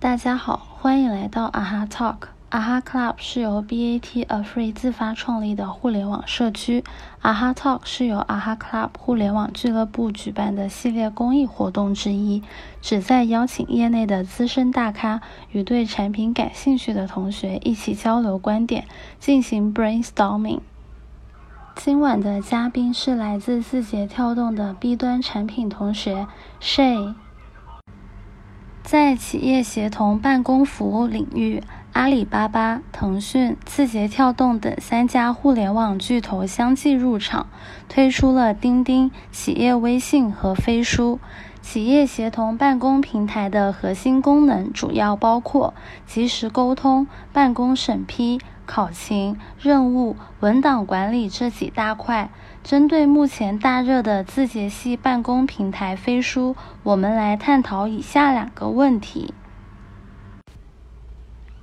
大家好，欢迎来到啊哈 Talk。啊哈 Club 是由 BAT Afree 自发创立的互联网社区。啊哈 Talk 是由啊哈 Club 互联网俱乐部举办的系列公益活动之一，旨在邀请业内的资深大咖与对产品感兴趣的同学一起交流观点，进行 brainstorming。今晚的嘉宾是来自字节跳动的 B 端产品同学 Shay。在企业协同办公服务领域，阿里巴巴、腾讯、字节跳动等三家互联网巨头相继入场，推出了钉钉、企业微信和飞书。企业协同办公平台的核心功能主要包括及时沟通、办公审批。考勤、任务、文档管理这几大块。针对目前大热的字节系办公平台飞书，我们来探讨以下两个问题。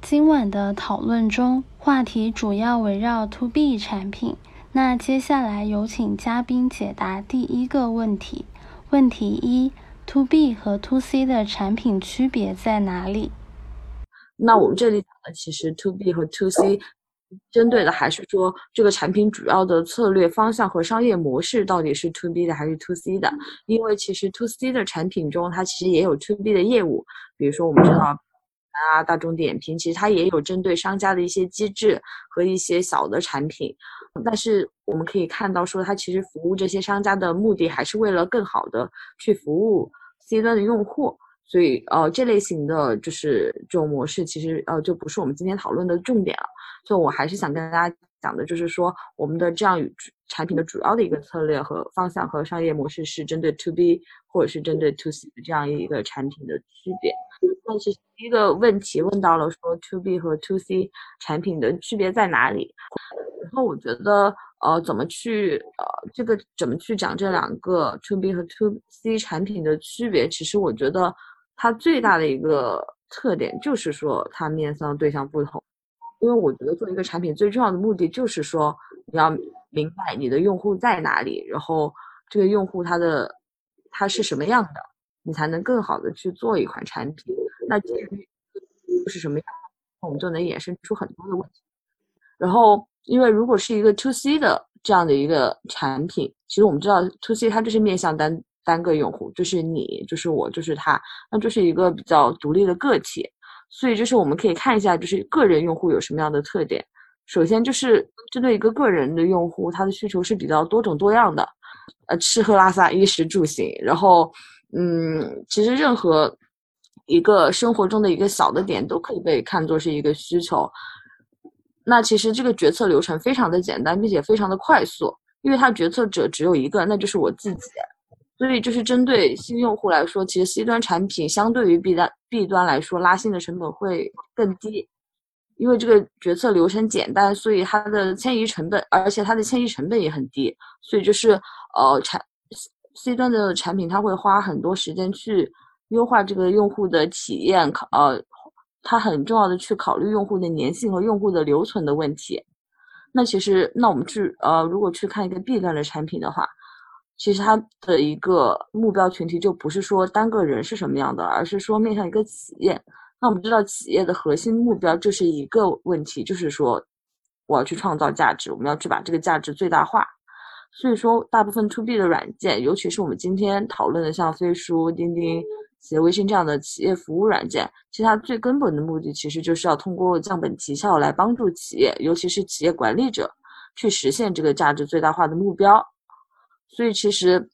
今晚的讨论中，话题主要围绕 To B 产品。那接下来有请嘉宾解答第一个问题。问题一：To B 和 To C 的产品区别在哪里？那我们这里讲的其实 To B 和 To C。针对的还是说这个产品主要的策略方向和商业模式到底是 to B 的还是 to C 的？因为其实 to C 的产品中，它其实也有 to B 的业务，比如说我们知道啊，大众点评，其实它也有针对商家的一些机制和一些小的产品。但是我们可以看到，说它其实服务这些商家的目的，还是为了更好的去服务 C 端的用户。所以，呃，这类型的就是这种模式，其实呃就不是我们今天讨论的重点了。所以我还是想跟大家讲的，就是说我们的这样与产品的主要的一个策略和方向和商业模式是针对 To B 或者是针对 To C 的这样一个产品的区别。那其实第一个问题问到了说 To B 和 To C 产品的区别在哪里？然后我觉得，呃，怎么去呃这个怎么去讲这两个 To B 和 To C 产品的区别？其实我觉得。它最大的一个特点就是说，它面向对象不同。因为我觉得做一个产品最重要的目的就是说，你要明白你的用户在哪里，然后这个用户他的他是什么样的，你才能更好的去做一款产品。那基于是什么样，我们就能衍生出很多的问题。然后，因为如果是一个 to C 的这样的一个产品，其实我们知道 to C 它就是面向单。单个用户就是你，就是我，就是他，那就是一个比较独立的个体。所以，就是我们可以看一下，就是个人用户有什么样的特点。首先，就是针对一个个人的用户，他的需求是比较多种多样的，呃，吃喝拉撒、衣食住行。然后，嗯，其实任何一个生活中的一个小的点都可以被看作是一个需求。那其实这个决策流程非常的简单，并且非常的快速，因为他决策者只有一个，那就是我自己。所以就是针对新用户来说，其实 C 端产品相对于 B 端 B 端来说，拉新的成本会更低，因为这个决策流程简单，所以它的迁移成本，而且它的迁移成本也很低。所以就是呃产 C 端的产品，它会花很多时间去优化这个用户的体验，考呃它很重要的去考虑用户的粘性和用户的留存的问题。那其实那我们去呃如果去看一个 B 端的产品的话。其实它的一个目标群体就不是说单个人是什么样的，而是说面向一个企业。那我们知道企业的核心目标就是一个问题，就是说我要去创造价值，我们要去把这个价值最大化。所以说，大部分 to B 的软件，尤其是我们今天讨论的像飞书、钉钉、企业微信这样的企业服务软件，其实它最根本的目的其实就是要通过降本提效来帮助企业，尤其是企业管理者去实现这个价值最大化的目标。所以其实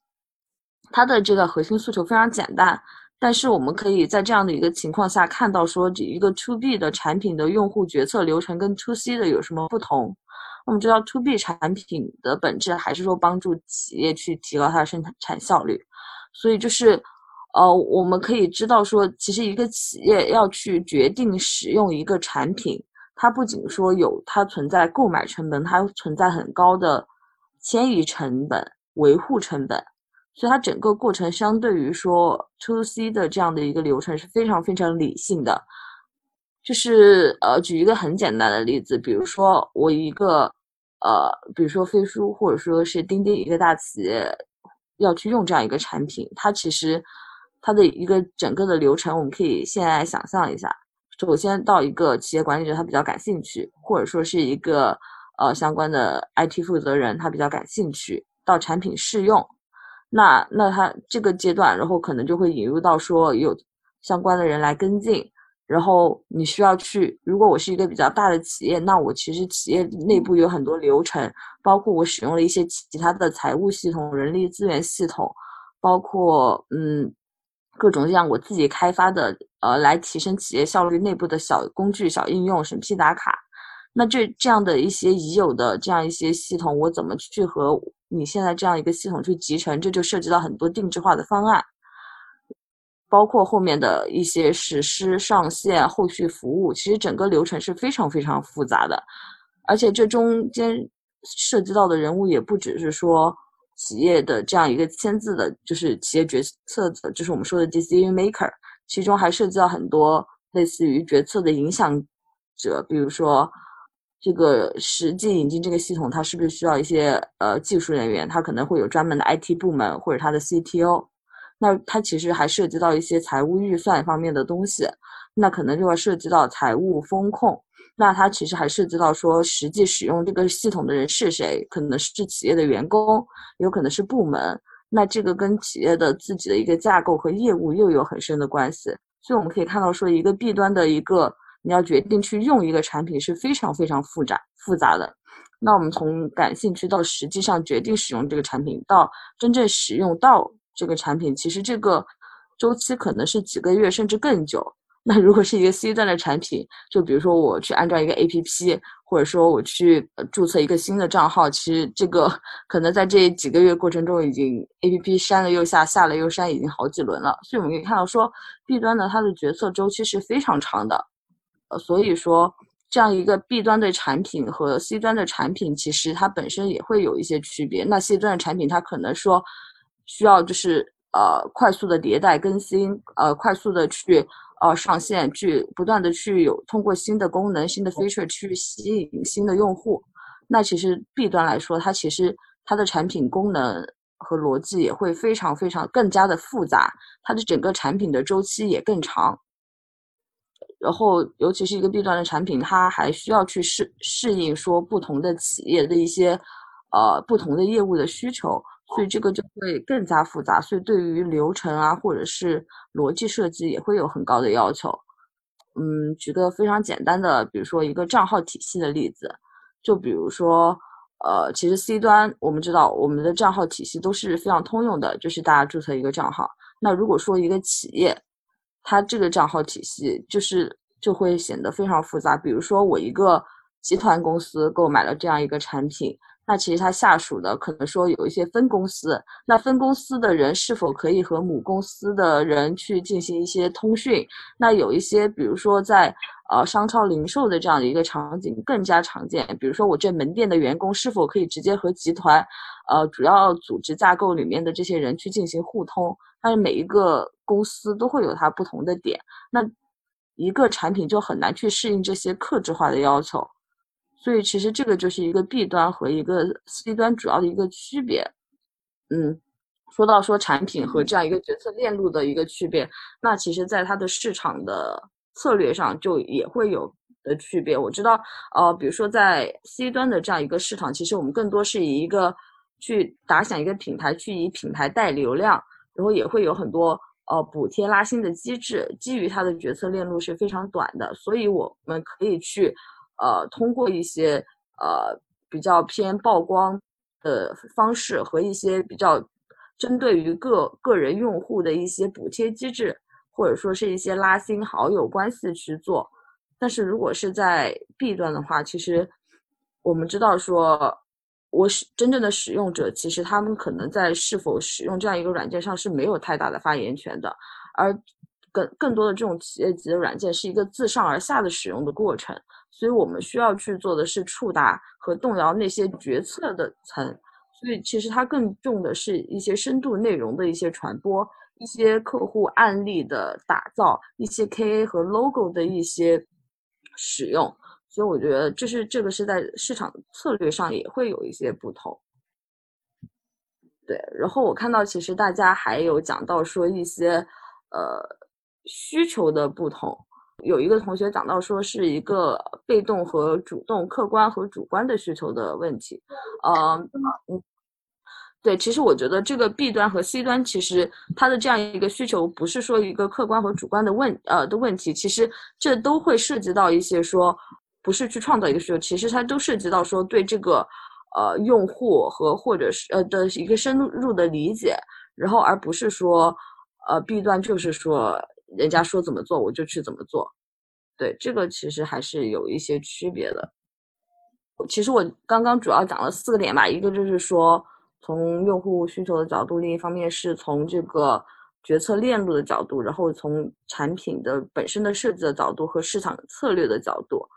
它的这个核心诉求非常简单，但是我们可以在这样的一个情况下看到，说这一个 to B 的产品的用户决策流程跟 to C 的有什么不同？我们知道 to B 产品的本质还是说帮助企业去提高它的生产效率，所以就是呃，我们可以知道说，其实一个企业要去决定使用一个产品，它不仅说有它存在购买成本，它存在很高的迁移成本。维护成本，所以它整个过程相对于说 to C 的这样的一个流程是非常非常理性的。就是呃，举一个很简单的例子，比如说我一个呃，比如说飞书或者说是钉钉一个大企业要去用这样一个产品，它其实它的一个整个的流程，我们可以现在想象一下。首先到一个企业管理者他比较感兴趣，或者说是一个呃相关的 IT 负责人他比较感兴趣，到产品试用，那那他这个阶段，然后可能就会引入到说有相关的人来跟进。然后你需要去，如果我是一个比较大的企业，那我其实企业内部有很多流程，包括我使用了一些其他的财务系统、人力资源系统，包括嗯各种各样我自己开发的呃来提升企业效率内部的小工具、小应用、审批打卡。那这这样的一些已有的这样一些系统，我怎么去和你现在这样一个系统去集成？这就涉及到很多定制化的方案。包括后面的一些实施、上线、后续服务，其实整个流程是非常非常复杂的，而且这中间涉及到的人物也不只是说企业的这样一个签字的，就是企业决策的，就是我们说的 decision maker，其中还涉及到很多类似于决策的影响者，比如说这个实际引进这个系统，它是不是需要一些呃技术人员，它可能会有专门的 IT 部门或者它的 CTO。那它其实还涉及到一些财务预算方面的东西，那可能就要涉及到财务风控。那它其实还涉及到说，实际使用这个系统的人是谁？可能是企业的员工，有可能是部门。那这个跟企业的自己的一个架构和业务又有很深的关系。所以我们可以看到，说一个 B 端的一个你要决定去用一个产品是非常非常复杂复杂的。那我们从感兴趣到实际上决定使用这个产品，到真正使用到。这个产品其实这个周期可能是几个月甚至更久。那如果是一个 C 端的产品，就比如说我去安装一个 APP，或者说我去注册一个新的账号，其实这个可能在这几个月过程中已经 APP 删了又下，下了又删，已经好几轮了。所以我们可以看到说，B 端的它的决策周期是非常长的。呃，所以说这样一个 B 端的产品和 C 端的产品，其实它本身也会有一些区别。那 C 端的产品它可能说。需要就是呃快速的迭代更新，呃快速的去呃上线，去不断的去有通过新的功能、新的 feature 去吸引新的用户。那其实 B 端来说，它其实它的产品功能和逻辑也会非常非常更加的复杂，它的整个产品的周期也更长。然后尤其是一个 B 端的产品，它还需要去适适应说不同的企业的一些呃不同的业务的需求。所以这个就会更加复杂，所以对于流程啊，或者是逻辑设计也会有很高的要求。嗯，举个非常简单的，比如说一个账号体系的例子，就比如说，呃，其实 C 端我们知道我们的账号体系都是非常通用的，就是大家注册一个账号。那如果说一个企业，它这个账号体系就是就会显得非常复杂。比如说我一个集团公司购买了这样一个产品。那其实它下属的可能说有一些分公司，那分公司的人是否可以和母公司的人去进行一些通讯？那有一些，比如说在呃商超零售的这样的一个场景更加常见，比如说我这门店的员工是否可以直接和集团，呃主要组织架构里面的这些人去进行互通？但是每一个公司都会有它不同的点，那一个产品就很难去适应这些克制化的要求。所以其实这个就是一个 B 端和一个 C 端主要的一个区别。嗯，说到说产品和这样一个决策链路的一个区别，那其实在它的市场的策略上就也会有的区别。我知道，呃，比如说在 C 端的这样一个市场，其实我们更多是以一个去打响一个品牌，去以品牌带流量，然后也会有很多呃补贴拉新的机制。基于它的决策链路是非常短的，所以我们可以去。呃，通过一些呃比较偏曝光的方式和一些比较针对于个个人用户的一些补贴机制，或者说是一些拉新好友关系去做。但是如果是在 B 端的话，其实我们知道说，我使真正的使用者，其实他们可能在是否使用这样一个软件上是没有太大的发言权的，而更更多的这种企业级的软件是一个自上而下的使用的过程。所以我们需要去做的是触达和动摇那些决策的层，所以其实它更重的是一些深度内容的一些传播，一些客户案例的打造，一些 KA 和 logo 的一些使用。所以我觉得这是这个是在市场策略上也会有一些不同。对，然后我看到其实大家还有讲到说一些呃需求的不同。有一个同学讲到说是一个被动和主动、客观和主观的需求的问题。呃，嗯，对，其实我觉得这个 B 端和 C 端其实它的这样一个需求不是说一个客观和主观的问呃的问题，其实这都会涉及到一些说不是去创造一个需求，其实它都涉及到说对这个呃用户和或者是呃的一个深入的理解，然后而不是说呃 B 端就是说。人家说怎么做，我就去怎么做。对，这个其实还是有一些区别的。其实我刚刚主要讲了四个点吧，一个就是说从用户需求的角度，另一方面是从这个决策链路的角度，然后从产品的本身的设计的角度和市场策略的角度。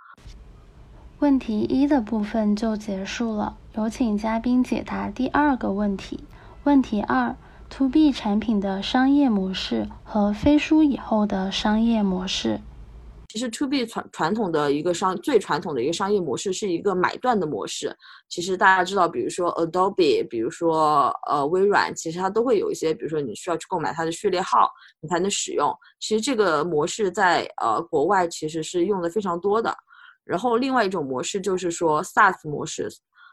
问题一的部分就结束了，有请嘉宾解答第二个问题。问题二。To B 产品的商业模式和飞书以后的商业模式，其实 To B 传传统的一个商最传统的一个商业模式是一个买断的模式。其实大家知道，比如说 Adobe，比如说呃微软，其实它都会有一些，比如说你需要去购买它的序列号，你才能使用。其实这个模式在呃国外其实是用的非常多的。然后另外一种模式就是说 SaaS 模式，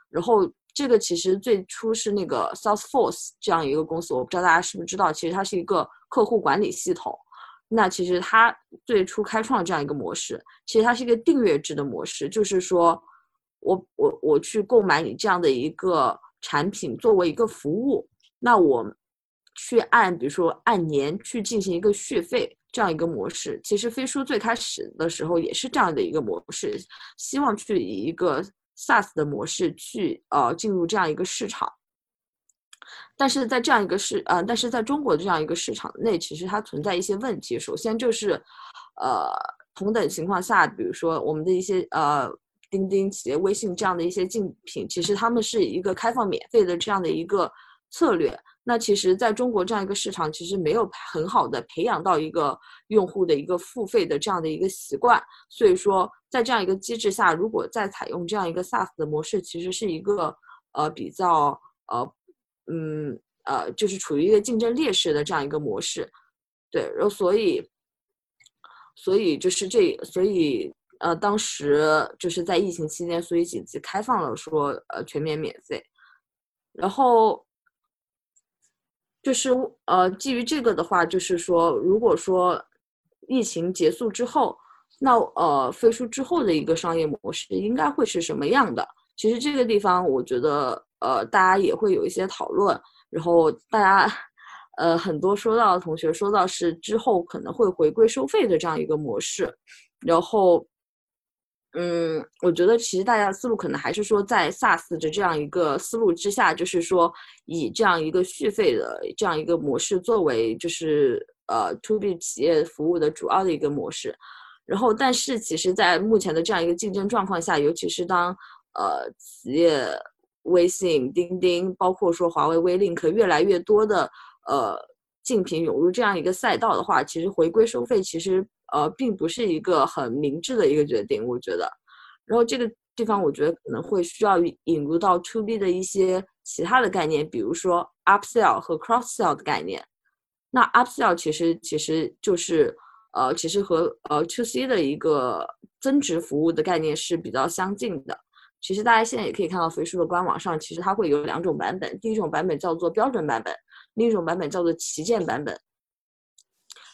然后。这个其实最初是那个 Salesforce 这样一个公司，我不知道大家是不是知道，其实它是一个客户管理系统。那其实它最初开创这样一个模式，其实它是一个订阅制的模式，就是说我我我去购买你这样的一个产品作为一个服务，那我去按比如说按年去进行一个续费这样一个模式。其实飞书最开始的时候也是这样的一个模式，希望去以一个。SaaS 的模式去呃进入这样一个市场，但是在这样一个市呃，但是在中国的这样一个市场内，其实它存在一些问题。首先就是，呃，同等情况下，比如说我们的一些呃钉钉、企业微信这样的一些竞品，其实他们是一个开放免费的这样的一个策略。那其实在中国这样一个市场，其实没有很好的培养到一个用户的一个付费的这样的一个习惯，所以说。在这样一个机制下，如果再采用这样一个 SaaS 的模式，其实是一个呃比较呃嗯呃就是处于一个竞争劣势的这样一个模式，对，然后所以所以就是这所以呃当时就是在疫情期间，所以紧急开放了说呃全面免费，然后就是呃基于这个的话，就是说如果说疫情结束之后。那呃，飞书之后的一个商业模式应该会是什么样的？其实这个地方，我觉得呃，大家也会有一些讨论。然后大家呃，很多说到的同学说到是之后可能会回归收费的这样一个模式。然后，嗯，我觉得其实大家的思路可能还是说，在 SaaS 的这样一个思路之下，就是说以这样一个续费的这样一个模式作为就是呃 To B 企业服务的主要的一个模式。然后，但是其实，在目前的这样一个竞争状况下，尤其是当呃企业微信、钉钉，包括说华为、微 link 越来越多的呃竞品涌入这样一个赛道的话，其实回归收费其实呃并不是一个很明智的一个决定，我觉得。然后这个地方，我觉得可能会需要引入到 to B 的一些其他的概念，比如说 upsell 和 cross sell 的概念。那 upsell 其实其实就是。呃，其实和呃 to C 的一个增值服务的概念是比较相近的。其实大家现在也可以看到飞书的官网上，其实它会有两种版本，第一种版本叫做标准版本，另一种版本叫做旗舰版本。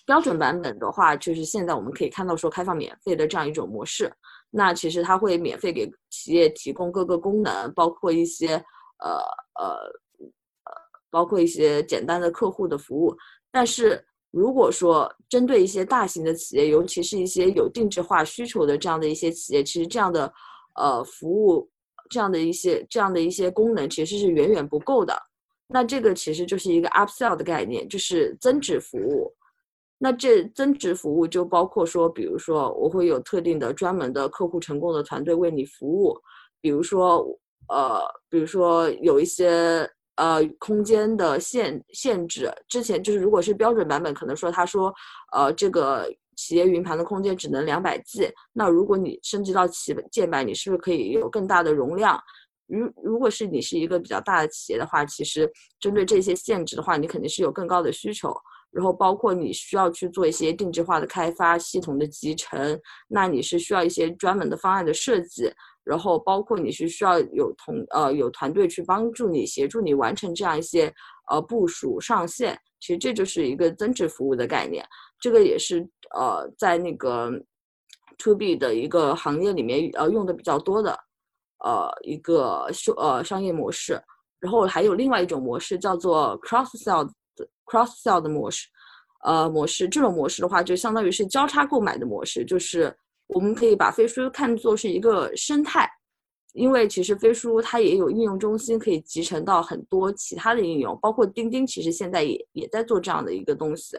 标准版本的话，就是现在我们可以看到说开放免费的这样一种模式。那其实它会免费给企业提供各个功能，包括一些呃呃呃，包括一些简单的客户的服务，但是。如果说针对一些大型的企业，尤其是一些有定制化需求的这样的一些企业，其实这样的呃服务，这样的一些这样的一些功能其实是远远不够的。那这个其实就是一个 upsell 的概念，就是增值服务。那这增值服务就包括说，比如说我会有特定的专门的客户成功的团队为你服务，比如说呃，比如说有一些。呃，空间的限限制，之前就是如果是标准版本，可能说他说，呃，这个企业云盘的空间只能两百 G。那如果你升级到旗舰版，你是不是可以有更大的容量？如如果是你是一个比较大的企业的话，其实针对这些限制的话，你肯定是有更高的需求。然后包括你需要去做一些定制化的开发、系统的集成，那你是需要一些专门的方案的设计，然后包括你是需要有同呃有团队去帮助你、协助你完成这样一些呃部署上线。其实这就是一个增值服务的概念，这个也是呃在那个 to B 的一个行业里面呃用的比较多的呃一个修呃商业模式。然后还有另外一种模式叫做 cross sell cross sell 的模式，呃模式这种模式的话就相当于是交叉购买的模式，就是我们可以把飞书看作是一个生态，因为其实飞书它也有应用中心可以集成到很多其他的应用，包括钉钉其实现在也也在做这样的一个东西，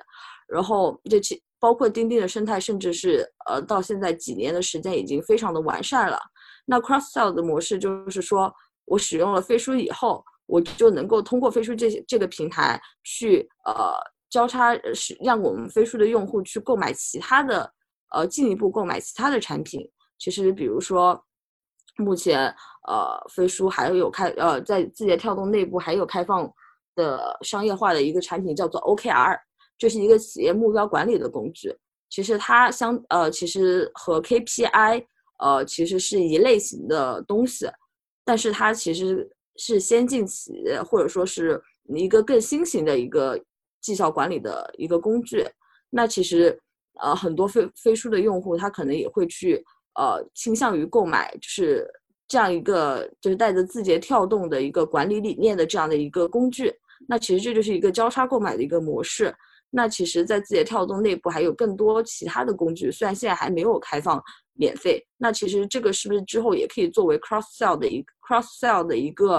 然后这其包括钉钉的生态甚至是呃到现在几年的时间已经非常的完善了。那 cross sell 的模式就是说我使用了飞书以后。我就能够通过飞书这些这个平台去呃交叉是让我们飞书的用户去购买其他的呃进一步购买其他的产品。其实比如说目前呃飞书还有开呃在字节跳动内部还有开放的商业化的一个产品叫做 OKR，这是一个企业目标管理的工具。其实它相呃其实和 KPI 呃其实是一类型的东西，但是它其实。是先进企业，或者说是一个更新型的一个绩效管理的一个工具。那其实，呃，很多飞飞书的用户，他可能也会去，呃，倾向于购买，就是这样一个，就是带着字节跳动的一个管理理念的这样的一个工具。那其实这就是一个交叉购买的一个模式。那其实，在字节跳动内部还有更多其他的工具，虽然现在还没有开放。免费，那其实这个是不是之后也可以作为 cross sell 的一 cross sell 的一个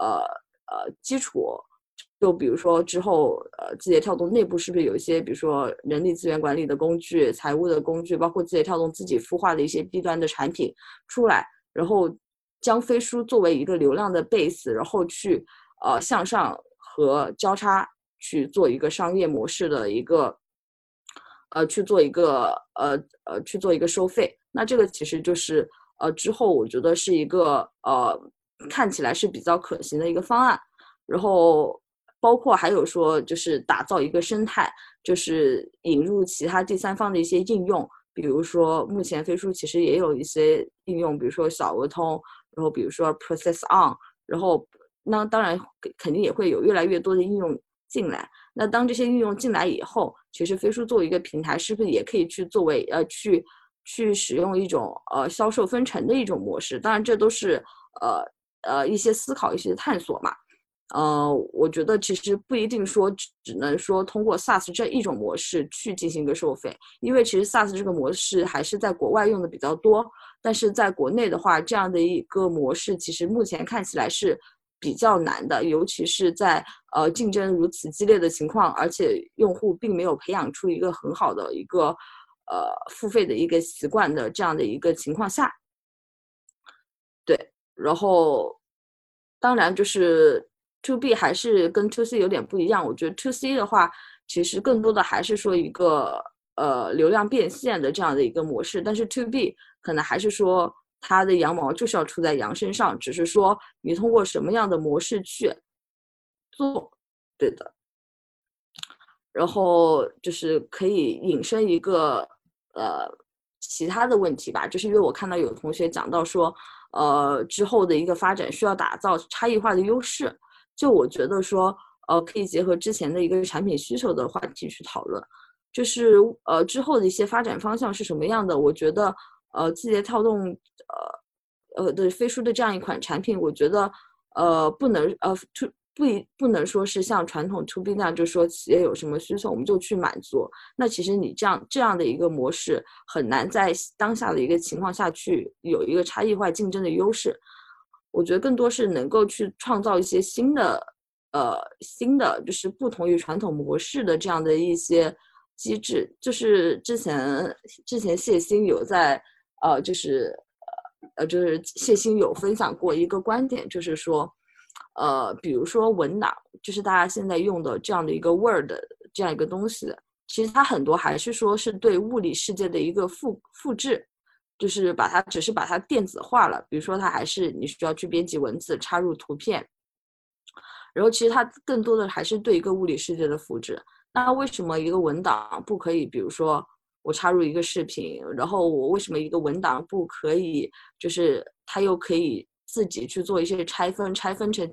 呃呃基础？就比如说之后呃字节跳动内部是不是有一些，比如说人力资源管理的工具、财务的工具，包括字节跳动自己孵化的一些 B 端的产品出来，然后将飞书作为一个流量的 base，然后去呃向上和交叉去做一个商业模式的一个呃去做一个呃呃去做一个收费。那这个其实就是呃，之后我觉得是一个呃，看起来是比较可行的一个方案。然后包括还有说，就是打造一个生态，就是引入其他第三方的一些应用，比如说目前飞书其实也有一些应用，比如说小鹅通，然后比如说 Process On，然后那当然肯定也会有越来越多的应用进来。那当这些应用进来以后，其实飞书作为一个平台，是不是也可以去作为呃去。去使用一种呃销售分成的一种模式，当然这都是呃呃一些思考、一些探索嘛。呃，我觉得其实不一定说只能说通过 SaaS 这一种模式去进行一个收费，因为其实 SaaS 这个模式还是在国外用的比较多，但是在国内的话，这样的一个模式其实目前看起来是比较难的，尤其是在呃竞争如此激烈的情况，而且用户并没有培养出一个很好的一个。呃，付费的一个习惯的这样的一个情况下，对，然后当然就是 to B 还是跟 to C 有点不一样。我觉得 to C 的话，其实更多的还是说一个呃流量变现的这样的一个模式，但是 to B 可能还是说它的羊毛就是要出在羊身上，只是说你通过什么样的模式去做，对的。然后就是可以引申一个。呃，其他的问题吧，就是因为我看到有同学讲到说，呃，之后的一个发展需要打造差异化的优势。就我觉得说，呃，可以结合之前的一个产品需求的话题去讨论，就是呃之后的一些发展方向是什么样的？我觉得，呃，字节跳动，呃，呃的飞书的这样一款产品，我觉得，呃，不能呃，to 不一不能说是像传统 to B 那样，就是说企业有什么需求我们就去满足。那其实你这样这样的一个模式很难在当下的一个情况下去有一个差异化竞争的优势。我觉得更多是能够去创造一些新的呃新的就是不同于传统模式的这样的一些机制。就是之前之前谢鑫有在呃就是呃就是谢鑫有分享过一个观点，就是说。呃，比如说文档，就是大家现在用的这样的一个 Word 这样一个东西，其实它很多还是说是对物理世界的一个复复制，就是把它只是把它电子化了。比如说它还是你需要去编辑文字、插入图片，然后其实它更多的还是对一个物理世界的复制。那为什么一个文档不可以？比如说我插入一个视频，然后我为什么一个文档不可以？就是它又可以自己去做一些拆分，拆分成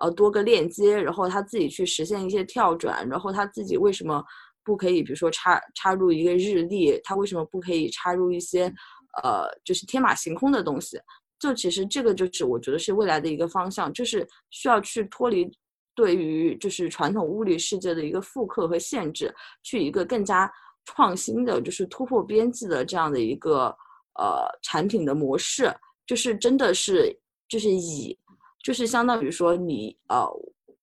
呃多个链接，然后它自己去实现一些跳转，然后它自己为什么不可以？比如说插插入一个日历，它为什么不可以插入一些呃就是天马行空的东西？就其实这个就是我觉得是未来的一个方向，就是需要去脱离。对于就是传统物理世界的一个复刻和限制，去一个更加创新的，就是突破边际的这样的一个呃产品的模式，就是真的是就是以就是相当于说你呃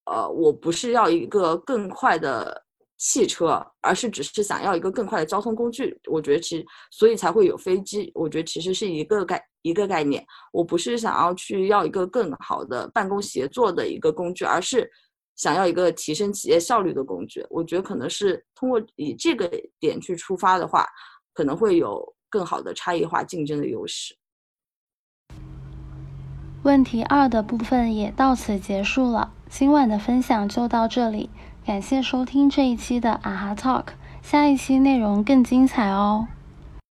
呃我不是要一个更快的汽车，而是只是想要一个更快的交通工具。我觉得其所以才会有飞机。我觉得其实是一个概一个概念。我不是想要去要一个更好的办公协作的一个工具，而是。想要一个提升企业效率的工具，我觉得可能是通过以这个点去出发的话，可能会有更好的差异化竞争的优势。问题二的部分也到此结束了，今晚的分享就到这里，感谢收听这一期的啊哈 Talk，下一期内容更精彩哦。